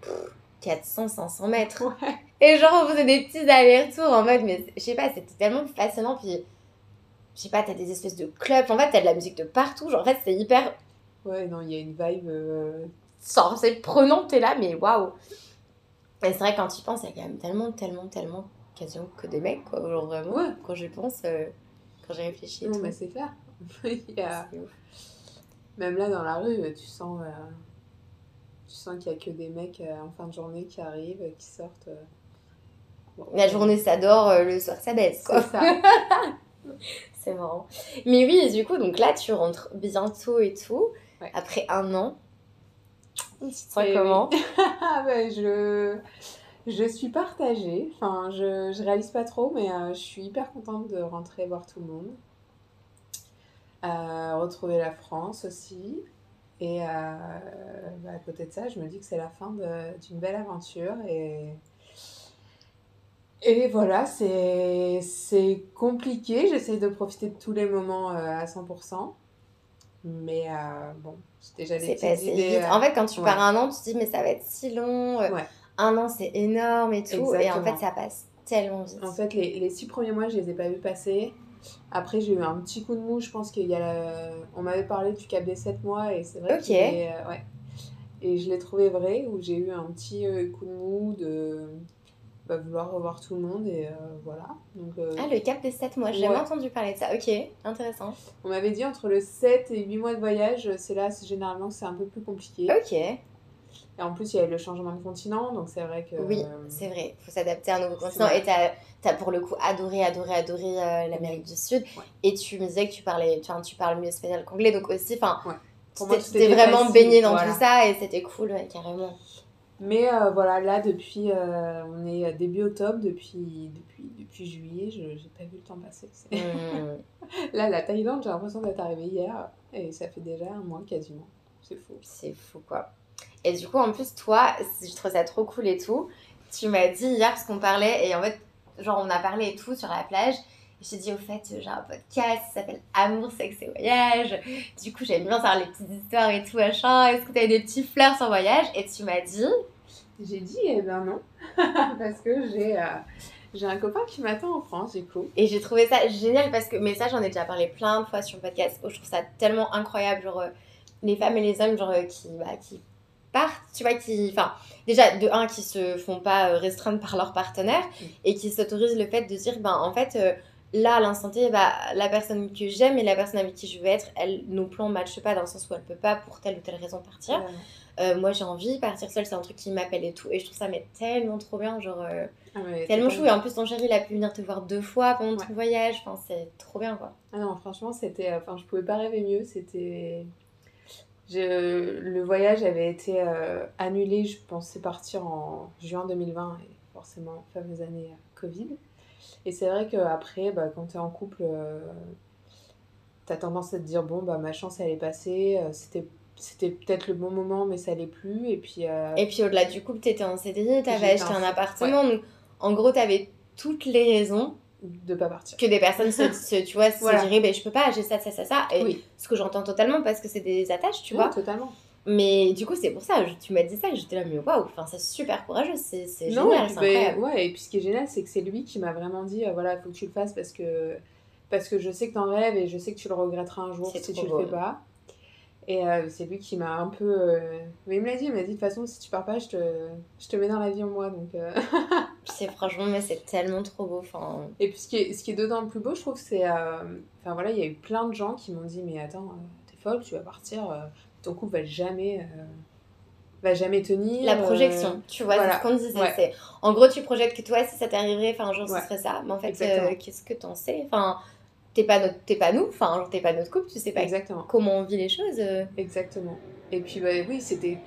pff, 400, 500 mètres. Ouais. Et genre, on faisait des petits allers-retours en mode, mais je sais pas, c'était tellement fascinant. Puis, je sais pas, t'as des espèces de clubs. En fait, t'as de la musique de partout. Genre, en fait, c'est hyper. Ouais, non, il y a une vibe. Euh, c'est prenant, t'es là, mais waouh. Et c'est vrai, quand tu y penses, il y a quand même tellement, tellement, tellement quasiment que des mecs, quoi. Genre, vraiment, Ouais. quand j'y pense, euh, quand j'ai réfléchi tout. mais c'est clair. Il y a-. Même là, dans la rue, tu sens. euh, Tu sens qu'il n'y a que des mecs euh, en fin de journée qui arrivent, euh, qui sortent. euh. Bon, La journée, ça dort, euh, le soir, ça baisse, quoi. C'est ça. C'est marrant. Mais oui, et du coup, donc là, tu rentres bientôt et tout, Ouais. après un an. Comment Ah ben, je, je suis partagée. Enfin, je, je réalise pas trop, mais euh, je suis hyper contente de rentrer voir tout le monde. Euh, retrouver la France aussi. Et euh, bah, à côté de ça, je me dis que c'est la fin d'une belle aventure. Et, et voilà, c'est c'est compliqué. J'essaie de profiter de tous les moments à 100%. Mais euh, bon, j'ai déjà des C'est petites passé idées. vite. euh, En fait, quand tu ouais. pars un an, tu te dis, mais ça va être si long. euh, Ouais. Un an, c'est énorme et tout. Et en fait, ça passe tellement vite. En fait, les, les six premiers mois, je les ai pas vus passer. Après, j'ai eu un petit coup de mou. Je pense qu'il y a la- On m'avait parlé du cap des sept mois et c'est vrai Ok. qu'il est, euh, ouais. Et je l'ai trouvé vrai, où j'ai eu un petit euh, coup de mou de bah, vouloir revoir tout le monde et euh, voilà. Donc, euh, Ah, le cap des 7 mois, j'ai jamais entendu parler de ça. Ok, intéressant. on m'avait dit entre le 7 et 8 mois de voyage, c'est là, généralement c'est un peu plus compliqué. Ok, Et en plus, il y a eu le changement de continent, donc c'est vrai que. oui, euh, c'est vrai. faut s'adapter à un nouveau continent. vrai. Et t'as as pour le coup adoré, adoré, adoré euh, l'Amérique du Sud. Ouais. Et tu me disais que tu parlais, tu, tu parles mieux espagnol qu'anglais. Donc aussi, enfin, Ouais. Tu t'es- tu vraiment baigné dans voilà. tout ça et c'était cool, carrément. Mais euh, voilà, là, depuis, euh, on est début octobre, depuis, depuis, depuis juillet, je j'ai pas vu le temps passer. Là, la Thaïlande, j'ai l'impression d'être arrivée hier, et ça fait déjà un mois quasiment. C'est fou. C'est fou, quoi. Et du coup, en plus, toi, je trouve ça trop cool et tout. Tu m'as dit hier, parce qu'on parlait, et en fait, genre, on a parlé et tout sur la plage. T'ai dit, au fait, j'ai un podcast qui s'appelle Amour, sexe et voyage. Du coup, j'aime bien savoir les petites histoires et tout, machin. Est-ce que t'avais des petits fleurs sur voyage? Et tu m'as dit, J'ai dit, eh ben non, parce que j'ai euh, j'ai un copain qui m'attend en France, du coup. et j'ai trouvé ça génial parce que, mais ça, j'en ai déjà parlé plein de fois sur le podcast. où je trouve ça tellement incroyable, genre, euh, les femmes et les hommes, genre, euh, qui, bah, qui partent, tu vois, qui, enfin, déjà, de un, qui se font pas restreindre par leur partenaire Mm. et qui s'autorisent le fait de dire, ben, en fait, euh, là, à l'instant T, bah, la personne que j'aime et la personne avec qui je veux être, elle, nos plans ne matchent pas dans le sens où elle peut pas, pour telle ou telle raison, partir. Euh, Euh, moi, j'ai envie, partir seule, c'est un truc qui m'appelle et tout. Et je trouve ça, mais tellement trop bien, genre, euh, ah ouais, tellement chou. Et en plus, ton chéri, il a pu venir te voir deux fois pendant ton voyage. Enfin, c'est trop bien, quoi. Ah non, franchement, c'était. Enfin, je pouvais pas rêver mieux. C'était. Je... Le voyage avait été euh, annulé. Je pensais partir en juin 2020, et forcément, fameuse année euh, Covid. Et c'est vrai qu'après, bah, quand tu es en couple, euh, as tendance à te dire, bon, bah ma chance, elle est passée, euh, c'était c'était peut-être le bon moment, mais ça l'est plus. Et puis, euh, Et puis au-delà du couple, t'étais en CDI, t'avais J'étais acheté un appartement. Donc, en gros, t'avais toutes les raisons de pas partir. que des personnes se, se- tu vois, se Voilà. diraient, ben, je peux pas, j'ai ça, ça, ça, ça. Et Oui. ce que j'entends totalement parce que c'est des attaches, tu vois. totalement. Mais du coup, c'est pour ça, je- tu m'as dit ça, et j'étais là, mais waouh, c'est super courageux, c'est génial, c'est ben, incroyable. ouais, et puis ce qui est génial, c'est que c'est lui qui m'a vraiment dit, euh, voilà, il faut que tu le fasses parce que, parce que je sais que t'en rêves et je sais que tu le regretteras un jour si tu le beau. fais pas. Et euh, c'est lui qui m'a un peu... euh, Mais il me l'a dit, il m'a dit, de toute façon, si tu pars pas, je te, je te mets dans l'avion, moi. Donc, C'est franchement, mais c'est tellement trop beau. Enfin, Et puis ce qui est, ce qui est d'autant plus beau, je trouve, c'est... Enfin voilà, il y a eu plein de gens qui m'ont dit, mais attends, t'es folle, tu vas partir, ton couple va jamais... euh, va jamais tenir. la euh, projection, tu vois, voilà. c'est ce qu'on disait. Ouais. c'est En gros, tu projettes que toi, si ça t'arriverait, enfin, un jour, Ouais. ce serait ça. Mais en fait, euh, qu'est-ce que t'en sais? Enfin, t'es pas, notre... t'es pas nous, enfin, genre, t'es pas notre couple, tu sais pas Exactement. comment on vit les choses. euh. Exactement. Et puis bah, oui, c'était...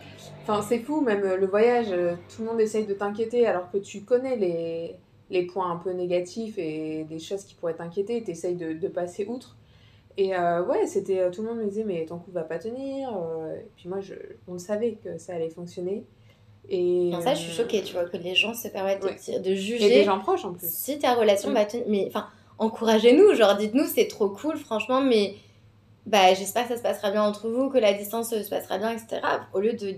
Enfin, c'est fou, même euh, le voyage, euh, tout le monde essaye de t'inquiéter alors que tu connais les, les points un peu négatifs et des choses qui pourraient t'inquiéter, tu essayes de, de passer outre. Et euh, ouais, c'était... euh, Tout le monde me disait, mais ton couple va pas tenir. euh, Et puis moi, je, on le savait que ça allait fonctionner. Et, ça, je suis choquée, tu vois, que les gens se permettent de, Ouais. de Et juger des gens proches en plus. si ta relation Mm. va tenir. Mais enfin, encouragez-nous, genre, dites-nous, c'est trop cool, franchement, mais bah, j'espère que ça se passera bien entre vous, que la distance se passera bien, etc. Au lieu de,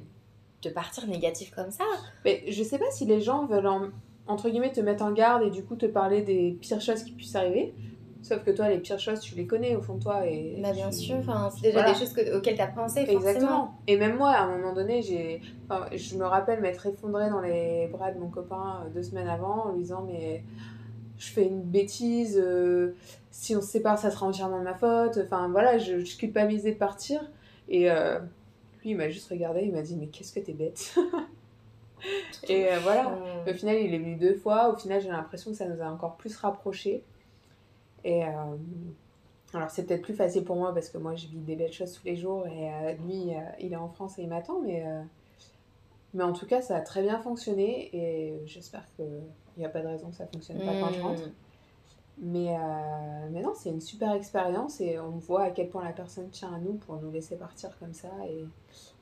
de partir négatif comme ça. Mais je sais pas si les gens veulent, en- entre guillemets, te mettre en garde et du coup te parler des pires choses qui puissent arriver. Sauf que toi, les pires choses, tu les connais au fond de toi. Et Bah, bien tu- sûr, enfin, c'est déjà Voilà. des choses que- auxquelles t'as pensé, forcément. Exactement. Et même moi, à un moment donné, j'ai, enfin, je me rappelle m'être effondrée dans les bras de mon copain euh, deux semaines avant en lui disant mais je fais une bêtise, euh, si on se sépare, ça sera entièrement de ma faute. Enfin voilà, je, je culpabilisais de partir. Et euh, lui, il m'a juste regardé, il m'a dit mais qu'est-ce que t'es bête. Et euh, voilà. Au final, il est venu deux fois. Au final, j'ai l'impression que ça nous a encore plus rapprochés. Et euh, alors, c'est peut-être plus facile pour moi parce que moi, je vis des belles choses tous les jours et euh, lui, euh, il est en France et il m'attend. Mais, mais en tout cas, ça a très bien fonctionné et j'espère qu'il n'y a pas de raison que ça fonctionne pas quand je hmm. rentre. Mais, euh, mais non, c'est une super expérience et on voit à quel point la personne tient à nous pour nous laisser partir comme ça. Et,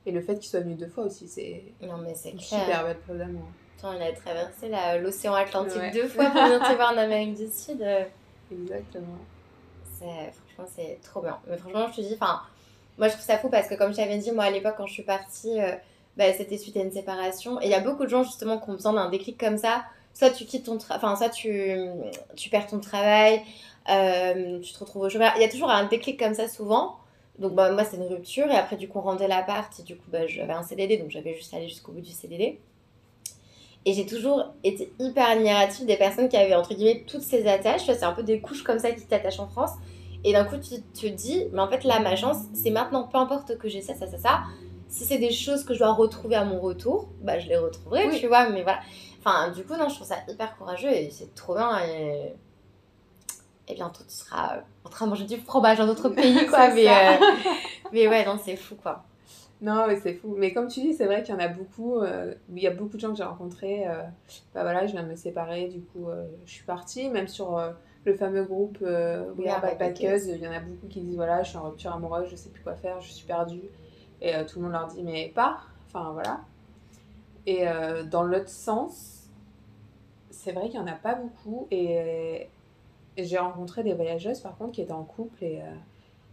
et le fait qu'il soit venu deux fois aussi, c'est Non, mais c'est une clair. super belle d'amour. Attends, il a traversé l'océan Atlantique Ouais. deux fois pour venir te voir en Amérique du Sud. Exactement. Franchement, c'est trop bien. Mais franchement, je te dis, enfin, moi je trouve ça fou parce que comme je t'avais dit, moi à l'époque quand je suis partie, euh, bah, c'était suite à une séparation. Et il y a beaucoup de gens justement qui ont besoin d'un déclic comme ça. Soit tu quittes ton enfin, soit tu, tu perds ton travail, euh, tu te retrouves au chômage. Il y a toujours un déclic comme ça souvent. Donc bah, moi c'est une rupture et après du coup on rendait l'appart et du coup bah, j'avais un CDD donc j'avais juste allé jusqu'au bout du CDD. Et j'ai toujours été hyper admirative des personnes qui avaient entre guillemets toutes ces attaches. C'est un peu des couches comme ça qui t'attachent en France. Et d'un coup, tu te dis, mais en fait, là, ma chance, c'est maintenant, peu importe que j'ai ça, ça, ça, ça. Si c'est des choses que je dois retrouver à mon retour, bah, je les retrouverai, Oui. tu vois. Mais voilà. Enfin, du coup, non, je trouve ça hyper courageux et c'est trop bien. Et, et bientôt, tu seras en train de manger du fromage dans d'autres pays, quoi. Mais, euh, mais ouais, non, c'est fou, quoi. Non, mais c'est fou. Mais comme tu dis, c'est vrai qu'il y en a beaucoup. euh, il y a beaucoup de gens que j'ai rencontrés. euh, bah voilà, je viens de me séparer, du coup, euh, je suis partie. Même sur le fameux groupe We Are Backpackers. il y en a beaucoup qui disent voilà, je suis en rupture amoureuse, je sais plus quoi faire, je suis perdue. Et tout le monde leur dit mais pars. Enfin voilà. Et dans l'autre sens, c'est vrai qu'il y en a pas beaucoup. Et, et j'ai rencontré des voyageuses par contre qui étaient en couple et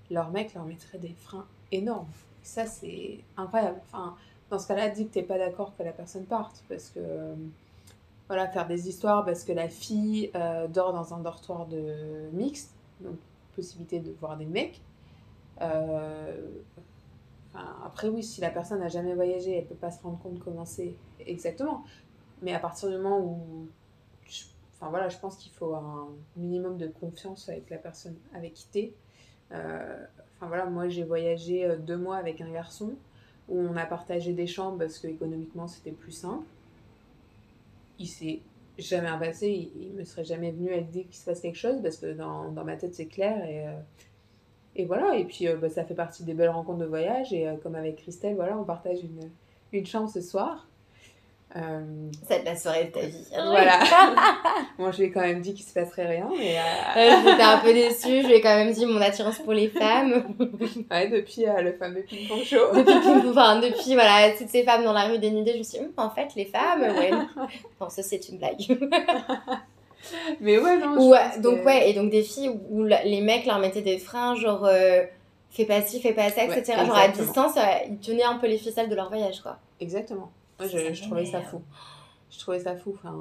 leur mec leur mettrait des freins énormes. Ça, c'est incroyable. Enfin, dans ce cas-là, dis que t'es pas d'accord que la personne parte. Parce que, euh, voilà, faire des histoires parce que la fille euh, dort dans un dortoir de mixte, donc possibilité de voir des mecs. Euh, enfin, après, oui, si la personne n'a jamais voyagé, elle peut pas se rendre compte comment c'est exactement. Mais à partir du moment où. Enfin voilà, je pense qu'il faut un minimum de confiance avec la personne avec qui t'es. Enfin voilà, moi j'ai voyagé euh, deux mois avec un garçon où on a partagé des chambres parce que économiquement c'était plus simple. Il s'est jamais passé, il, il me serait jamais venu à l'idée qu'il se passe quelque chose parce que dans, dans ma tête c'est clair et, euh, et voilà. Et puis euh, bah, ça fait partie des belles rencontres de voyage et comme avec Christelle, voilà, on partage une, une chambre ce soir. Euh, Ça va être la soirée de ta vie. Voilà. Moi, je lui ai quand même dit qu'il se passerait rien, mais. euh, Euh, J'étais un peu déçue, je lui ai quand même dit mon attirance pour les femmes. ouais, depuis euh, le fameux ping-pong show. depuis, Ping- enfin, depuis voilà, toutes ces femmes dans la rue dénudées, je me suis dit, Hum, en fait, les femmes, ouais. non. Bon, ça, c'est une blague. Mais ouais, non. Ou, donc, que- ouais, et donc des filles où, les mecs leur mettaient des freins, genre, euh, fais pas ci, fais pas ça, Ouais, etc. genre, à distance, euh, ils tenaient un peu les ficelles de leur voyage, quoi. Exactement. Moi, je, je trouvais ça fou. Je trouvais ça fou. Enfin,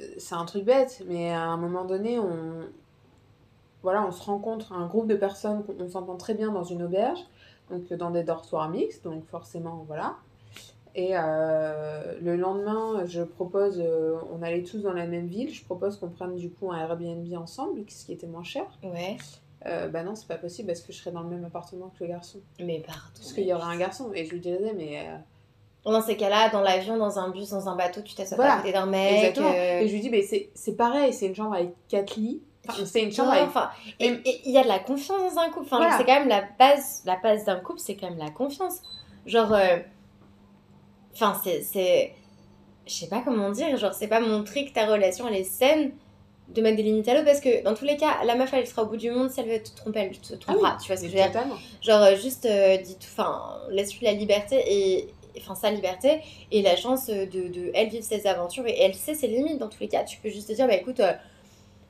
euh, c'est un truc bête, mais à un moment donné, on, voilà, on se rencontre un groupe de personnes, qu'on- on s'entend très bien dans une auberge, donc euh, dans des dortoirs mixtes, donc forcément, voilà. Et euh, le lendemain, je propose, euh, on allait tous dans la même ville, je propose qu'on prenne du coup un Airbnb ensemble, ce qui était moins cher. Ouais, Euh, bah non, c'est pas possible parce que je serais dans le même appartement que le garçon. mais pardon. Parce qu'il y aura un garçon. Et je lui disais, mais euh, Dans ces cas-là, dans l'avion, dans un bus, dans un bateau, tu t'assois Voilà, à côté d'un mec. Exactement. euh, Et je lui dis, mais c'est pareil, c'est une chambre avec quatre lits. Enfin, c'est une chambre Non, avec. enfin, et il y a de la confiance dans un couple. Enfin, Voilà. c'est quand même la base, la base d'un couple, c'est quand même la confiance. Genre, euh, enfin, c'est, c'est, je sais pas comment dire. Genre, c'est pas montrer que ta relation elle est saine de mettre des limites à l'autre parce que dans tous les cas, la meuf elle sera au bout du monde si elle veut te tromper, elle te trompera. Tu vois ce que je veux dire. Genre, euh, juste, euh, dis tout, enfin, laisse-lui la liberté et. Enfin, sa liberté et la chance de, de elle vivre ses aventures et elle sait ses limites dans tous les cas. Tu peux juste te dire, bah écoute, euh,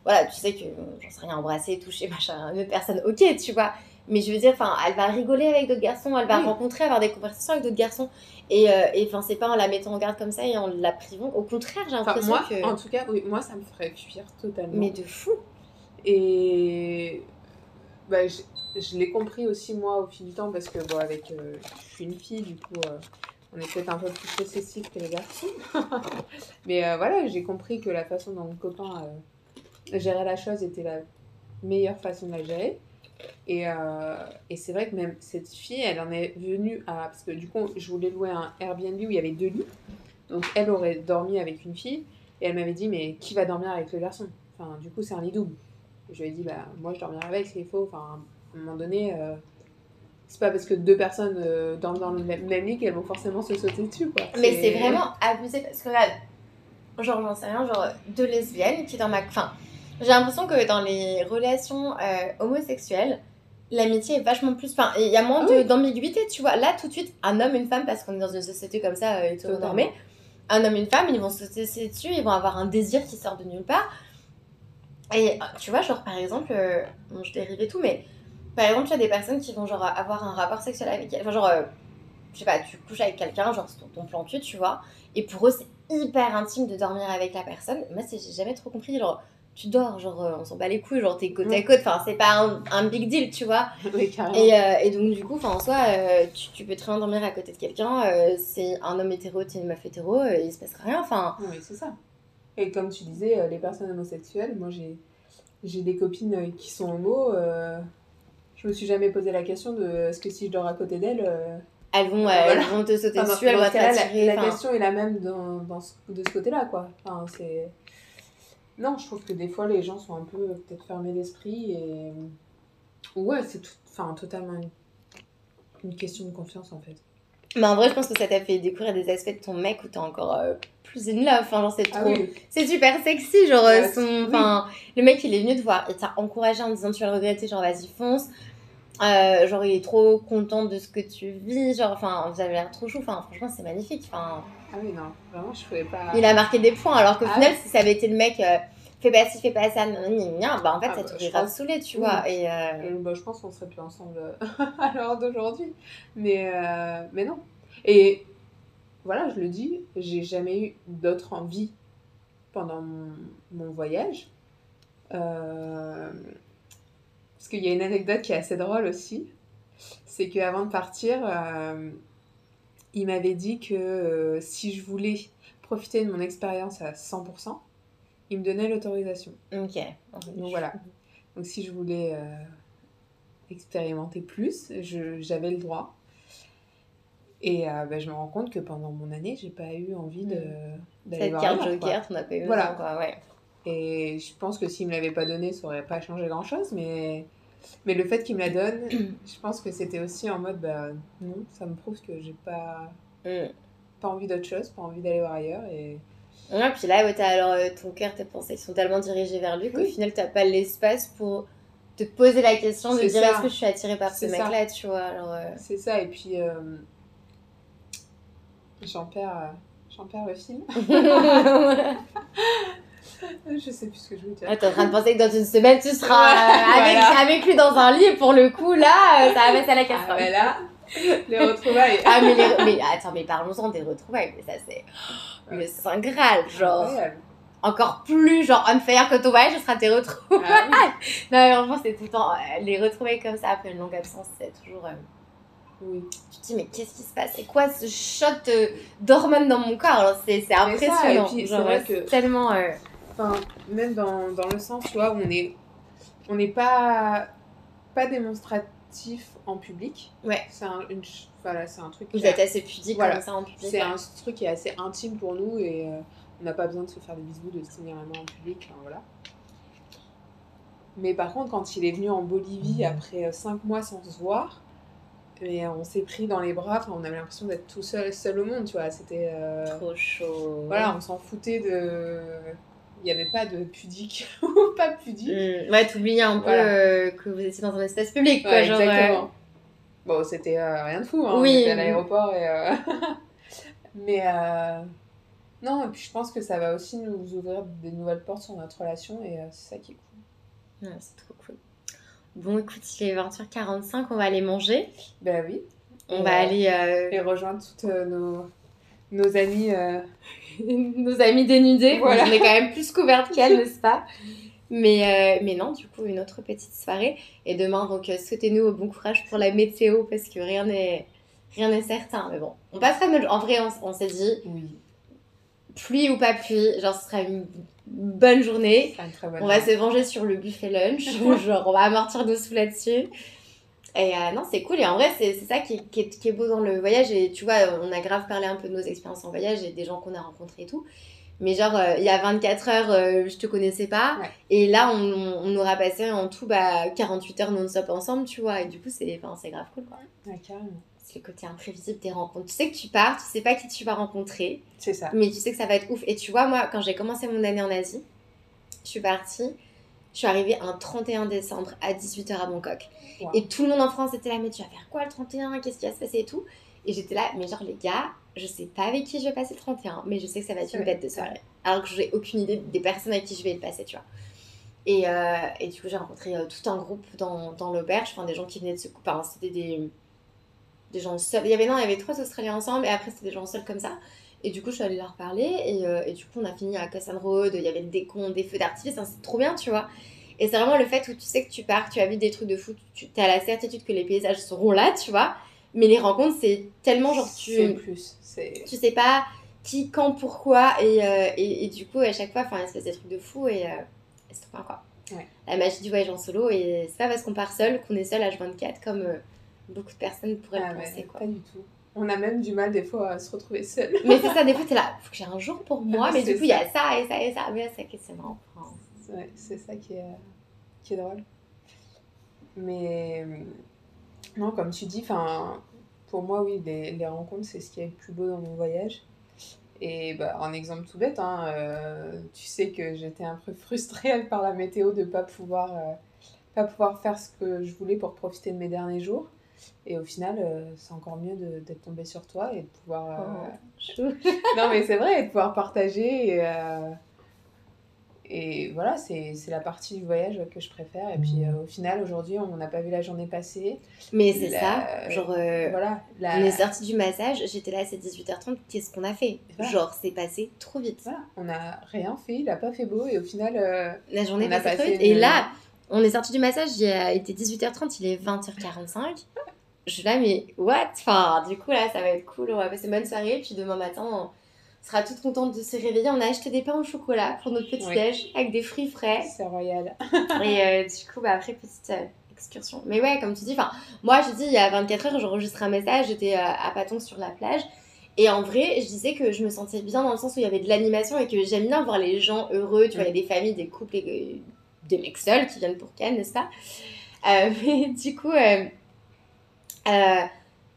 voilà, tu sais que, euh, j'en sais rien, embrasser, toucher, machin, une personne, ok, tu vois. Mais je veux dire, enfin, elle va rigoler avec d'autres garçons, elle va Oui. rencontrer, avoir des conversations avec d'autres garçons. Et, euh, et enfin, c'est pas en la mettant en garde comme ça et en la privant. Au contraire, j'ai l'impression que. en tout cas, oui, moi, ça me ferait fuir totalement. Mais de fou. Et bah, je, je l'ai compris aussi, moi, au fil du temps, parce que, bon, avec. euh, je suis une fille, du coup. euh, on est peut-être un peu plus possessif que les garçons. Mais euh, voilà, j'ai compris que la façon dont mon copain euh, gérait la chose était la meilleure façon de la gérer. Et, euh, et c'est vrai que même cette fille, elle en est venue à. Parce que du coup, je voulais louer un Airbnb où il y avait deux lits. Donc elle aurait dormi avec une fille. Et elle m'avait dit, mais qui va dormir avec le garçon? Enfin, du coup, c'est un lit double. Je lui ai dit, bah, moi, je dormirai avec, c'est faux. Enfin, à un moment donné, euh, c'est pas parce que deux personnes euh, dorment dans le même lit qu'elles vont forcément se sauter dessus, quoi. Mais c'est vraiment abusé parce que là, genre, j'en sais rien, genre, deux lesbiennes qui dans ma. Enfin, j'ai l'impression que dans les relations euh, homosexuelles, l'amitié est vachement plus. Enfin, il y a moins de- d'ambiguïté, tu vois. Là, tout de suite, un homme, une femme, parce qu'on est dans une société comme ça, euh, hétéronormée, un homme, une femme, ils vont se sauter dessus, ils vont avoir un désir qui sort de nulle part. Et euh, tu vois, genre, par exemple, euh, bon, je dérive et tout, mais par exemple, tu as des personnes qui vont, genre, avoir un rapport sexuel avec. Enfin, genre. euh, je sais pas, tu couches avec quelqu'un, genre c'est ton, ton plan cul, tu vois, et pour eux c'est hyper intime de dormir avec la personne. Moi, c'est- j'ai jamais trop compris, genre tu dors, genre euh, on s'en bat les couilles, genre t'es côte à côte, enfin c'est pas un, un big deal, tu vois. Oui. Et, euh, et donc du coup, en soi, euh, tu, tu peux très bien dormir à côté de quelqu'un, c'est un homme hétéro, t'es une meuf hétéro, il se passe rien, enfin. Oui, c'est ça. Et comme tu disais, les personnes homosexuelles, moi j'ai j'ai des copines qui sont homos. euh, je me suis jamais posé la question de est-ce que si je dors à côté d'elles. Elles vont, Voilà. elles vont te sauter enfin, dessus, elles vont t'attirer. la, la question est la même dans, dans ce- de ce côté-là, quoi. Enfin, c'est. Non, je trouve que des fois les gens sont un peu euh, peut-être fermés d'esprit et. Ouais, c'est tout... enfin, totalement une... une question de confiance en fait. Mais en vrai, je pense que ça t'a fait découvrir des aspects de ton mec où t'es encore euh, plus in love, enfin genre c'est Ah oui, C'est super sexy, genre euh, Ouais, son, oui. enfin, le mec il est venu te voir et t'a encouragé en disant tu vas le regretter, genre vas-y fonce. Euh, genre il est trop content de ce que tu vis, genre enfin vous avez l'air trop chou, enfin franchement c'est magnifique. Enfin, ah oui, non, vraiment, je pouvais pas. il a marqué des points alors qu'au Ah final ouais. si ça avait été le mec euh, fais pas ci, fais pas ça, nan, nan, bah en fait Ah ça bah, t'aurait grave pense- saoulé, tu oui. vois. Et euh, Et, bah, je pense qu'on serait plus ensemble euh, à l'heure d'aujourd'hui. Mais, euh, mais non. Et voilà, je le dis, j'ai jamais eu d'autre envie pendant mon, mon voyage. Euh, parce qu'il y a une anecdote qui est assez drôle aussi. C'est qu'avant de partir, euh, il m'avait dit que euh, si je voulais profiter de mon expérience à 100%, il me donnait l'autorisation. ok. Donc voilà. Donc si je voulais euh, expérimenter plus, j'avais le droit. Et euh, bah, je me rends compte que pendant mon année, j'ai pas eu envie de d'aller Cette voir carte joker, pas eu Voilà. besoin, quoi, ouais. Et je pense que s'il me l'avait pas donné, ça aurait pas changé grand chose. Mais, mais le fait qu'il me la donne, je pense que c'était aussi en mode bah non, ça me prouve que j'ai pas. Mm. pas envie d'autre chose, pas envie d'aller voir ailleurs. Et... Ouais, puis là, ouais, t'as- alors, euh, ton cœur, tes pensées sont tellement dirigées vers lui qu'au Oui. final, t'as pas l'espace pour te poser la question de dire est-ce que je suis attirée par ce mec-là, tu vois. Euh, C'est ça, et puis euh, j'en perds, euh, j'en perds le film. je sais plus ce que je voulais dire. Ah, t'es en train de penser que dans une semaine, tu seras euh, avec, voilà. avec lui dans un lit, et pour le coup, là, euh, ça va à la Ah, casserole. bah là, les retrouvailles. Ah, mais, les- mais attends, mais parlons-en des retrouvailles, mais ça, c'est le Saint Graal, genre, Incroyable. encore plus, genre, on fire que ton voyage, ce sera tes retrouvailles. Ah oui. Non, mais franchement, c'est tout le temps, euh, les retrouvailles comme ça, après une longue absence, c'est toujours... euh, Oui. tu te dis, mais qu'est-ce qui se passe? C'est quoi ce shot euh, d'hormones dans mon corps? C'est impressionnant. c'est vrai que- tellement... euh, Enfin, même dans, dans le sens, tu vois, où on est, on n'est pas, pas démonstratif en public. Ouais. C'est un, une voilà, c'est un truc. Vous a- êtes assez pudique Voilà. comme ça en public. C'est un truc qui est assez intime pour nous et euh, on n'a pas besoin de se faire des bisous, de se tenir la main en public. voilà. Mais par contre, quand il est venu en Bolivie après 5 mois sans se voir, et on s'est pris dans les bras, enfin, on avait l'impression d'être tout seul, seul au monde, tu vois. C'était. euh, Trop chaud. Voilà, on s'en foutait de. Il n'y avait pas de pudique ou pas pudique. Mm, ouais, t'oublies un peu Voilà. euh, que vous étiez dans un espace public, quoi. Ouais, genre, exactement. Bon, c'était euh, rien de fou, hein. Oui. on était à l'aéroport et. euh, Mais. euh, Non, et puis je pense que ça va aussi nous ouvrir des nouvelles portes sur notre relation et euh, c'est ça qui est cool. euh, ouais, c'est trop cool. Bon, écoute, il est 20h45, on va aller manger. Ben oui. On Et, va euh, aller euh, Et rejoindre toutes euh, nos, nos amies. euh, nos amis dénudés. Voilà. on est quand même plus couvertes qu'elles, n'est-ce pas? Mais, euh, mais non, du coup, une autre petite soirée. Et demain, donc, euh, souhaitez-nous bon courage pour la météo parce que rien n'est rien n'est certain. Mais bon, on passera notre... En vrai, on, on s'est dit, Oui. pluie ou pas pluie, genre, ce sera une bonne journée. Une bonne On va se venger sur le buffet lunch. genre, on va amortir nos sous là-dessus. Et euh, non, c'est cool. Et en vrai, c'est c'est ça qui est, qui, est, qui est beau dans le voyage. Et tu vois, on a grave parlé un peu de nos expériences en voyage et des gens qu'on a rencontrés et tout. Mais genre, euh, il y a 24 heures, euh, je te connaissais pas. Ouais. Et là, on, on aura passé en tout bah, 48 heures non-stop ensemble, tu vois. Et du coup, c'est enfin, c'est grave cool, quoi. Ouais. C'est le côté imprévisible des rencontres. Tu sais que tu pars, tu sais pas qui tu vas rencontrer. C'est ça. Mais tu sais que ça va être ouf. Et tu vois, moi, quand j'ai commencé mon année en Asie, je suis partie, je suis arrivée un 31 décembre à 18h à Bangkok. Wow. Et tout le monde en France était là, mais tu vas faire quoi le 31 Qu'est-ce qui va se passer et tout? Et j'étais là, mais genre, les gars, je sais pas avec qui je vais passer le 31, mais je sais que ça va être une bête de soirée. Alors que j'ai aucune idée des personnes avec qui je vais le passer, tu vois. Et, euh, et du coup, j'ai rencontré euh, tout un groupe dans, dans l'auberge, enfin, des gens qui venaient de se couper. Enfin, c'était des, des gens seuls. Il y avait, non, il y avait trois Australiens ensemble, et après, c'était des gens seuls comme ça. Et du coup, je suis allée leur parler, et, euh, et du coup, on a fini à Custom Road, il y avait des cons, des feux d'artifice, hein, c'est trop bien, tu vois. Et c'est vraiment le fait où tu sais que tu pars, tu as vu des trucs de fou, tu as la certitude que les paysages seront là, tu vois. Mais les rencontres, c'est tellement genre tu C'est plus. C'est. tu sais pas qui, quand, pourquoi, et, euh, et, et du coup, à chaque fois, enfin, il se passe des trucs de fou et, euh, et c'est trop bien, quoi. Ouais. La magie du voyage en solo, et c'est pas parce qu'on part seul qu'on est seul à 24 comme beaucoup de personnes pourraient Ah le ouais, penser, quoi. pas du tout. On a même du mal des fois à se retrouver seul. Mais c'est ça, des fois, t'es là, faut que j'ai un jour pour moi, mais du coup, il y a ça. et ça et ça. Mais c'est c'est marrant. Ouais, c'est ça qui est, qui est drôle. Mais non, comme tu dis, enfin, pour moi, oui, les, les rencontres, c'est ce qui est le plus beau dans mon voyage. Et bah, un exemple tout bête, hein, euh, tu sais que j'étais un peu frustrée par la météo de ne pas pouvoir, euh, pas pouvoir faire ce que je voulais pour profiter de mes derniers jours. Et au final, euh, c'est encore mieux d'être tombée sur toi et de pouvoir. euh, chou. non, mais c'est vrai, et de pouvoir partager. Et, euh, et voilà, c'est la partie du voyage que je préfère. Et puis euh, au final, aujourd'hui, on n'a pas vu la journée passer. Mais c'est ça, genre, Voilà. La... on est sorti du massage, j'étais là, c'est 18h30, qu'est-ce qu'on a fait? Voilà. Genre, c'est passé trop vite. voilà, on n'a rien fait, il n'a pas fait beau. Et au final, La journée On a trop passé vite. Et là, on est sorti du massage, il a été 18h30, il est 20h45. Je suis là, mais what? Enfin, du coup, là, ça va être cool, on va passer une bonne soirée. Puis demain matin, on sera toutes contentes de se réveiller. On a acheté des pains au chocolat pour notre petit-déj avec des fruits frais. c'est royal. Et euh, du coup, bah, après, petite euh, excursion. Mais ouais, comme tu dis, enfin, moi, je dis, il y a 24 heures, j'enregistrais un message, j'étais euh, à Paton sur la plage. Et en vrai, je disais que je me sentais bien dans le sens où il y avait de l'animation et que j'aime bien voir les gens heureux. Tu vois, il y a des familles, des couples, et, des mecs seuls qui viennent pour Cannes, n'est-ce pas? Euh, Mais du coup, euh, euh,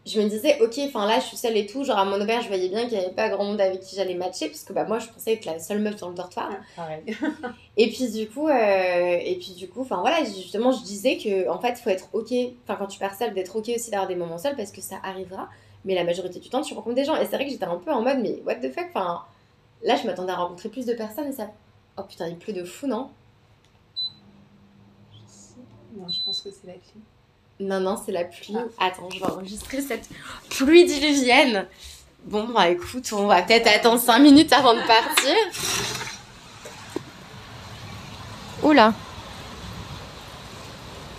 je me disais, ok, enfin là, je suis seule et tout. Genre, à mon auberge, je voyais bien qu'il n'y avait pas grand monde avec qui j'allais matcher, parce que bah, moi, je pensais être la seule meuf dans le dortoir. Pareil. Et puis, du coup, et puis, du coup, enfin voilà, justement, je disais que, en fait, il faut être ok, enfin, quand tu pars seule, d'être ok aussi d'avoir des moments seuls, parce que ça arrivera. Mais la majorité du temps, tu rencontres des gens. Et c'est vrai que j'étais un peu en mode, mais what the fuck, enfin, là, je m'attendais à rencontrer plus de personnes et ça. Oh putain, il pleut de fou, non? Non, je pense que c'est la clé. Non, non, c'est la pluie. Attends, je vais enregistrer cette pluie diluvienne. Bon, bah écoute, on va peut-être attendre 5 minutes avant de partir. Oula.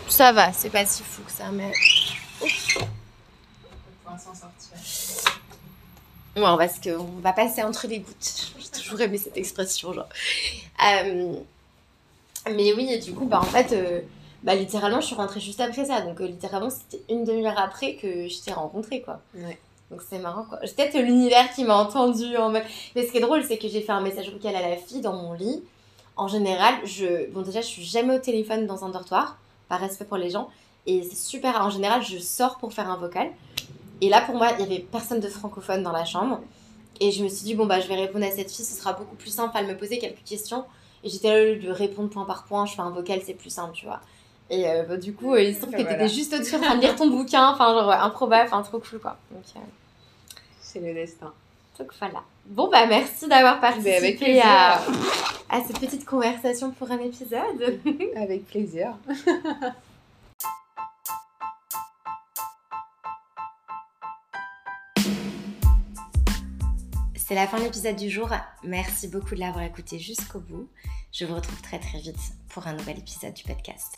Ça va, c'est pas si fou que ça, mais. On va pouvoir s'en sortir. Ouais, on va, se- on va passer entre les gouttes. J'ai toujours aimé cette expression, genre. Euh, Mais oui, et du coup, bah en fait, euh, bah, littéralement, je suis rentrée juste après ça. Donc, euh, littéralement, c'était une demi-heure après que je t'ai rencontrée, quoi. Ouais. Donc, c'est marrant, quoi. C'est peut-être l'univers qui m'a entendu en mode. Mais ce qui est drôle, c'est que j'ai fait un message vocal à la fille dans mon lit. En général, je. Bon, déjà, je suis jamais au téléphone dans un dortoir, par respect pour les gens. Et c'est super. En général, je sors pour faire un vocal. Et là, pour moi, il y avait personne de francophone dans la chambre. Et je me suis dit, bon, bah, je vais répondre à cette fille, ce sera beaucoup plus simple. Elle me posait quelques questions. Et j'étais là, de répondre point par point, je fais un vocal, c'est plus simple, tu vois. Et euh, bah, du coup, euh, il se trouve que Voilà. t'étais juste au-dessus en train de lire ton bouquin, enfin, genre, ouais, improbable, enfin, trop cool, quoi. Donc, euh, C'est le destin. donc voilà. Bon, bah, merci d'avoir avec participé plaisir. à, à cette petite conversation pour un épisode. Avec plaisir. C'est la fin de l'épisode du jour. Merci beaucoup de l'avoir écouté jusqu'au bout. Je vous retrouve très très vite pour un nouvel épisode du podcast.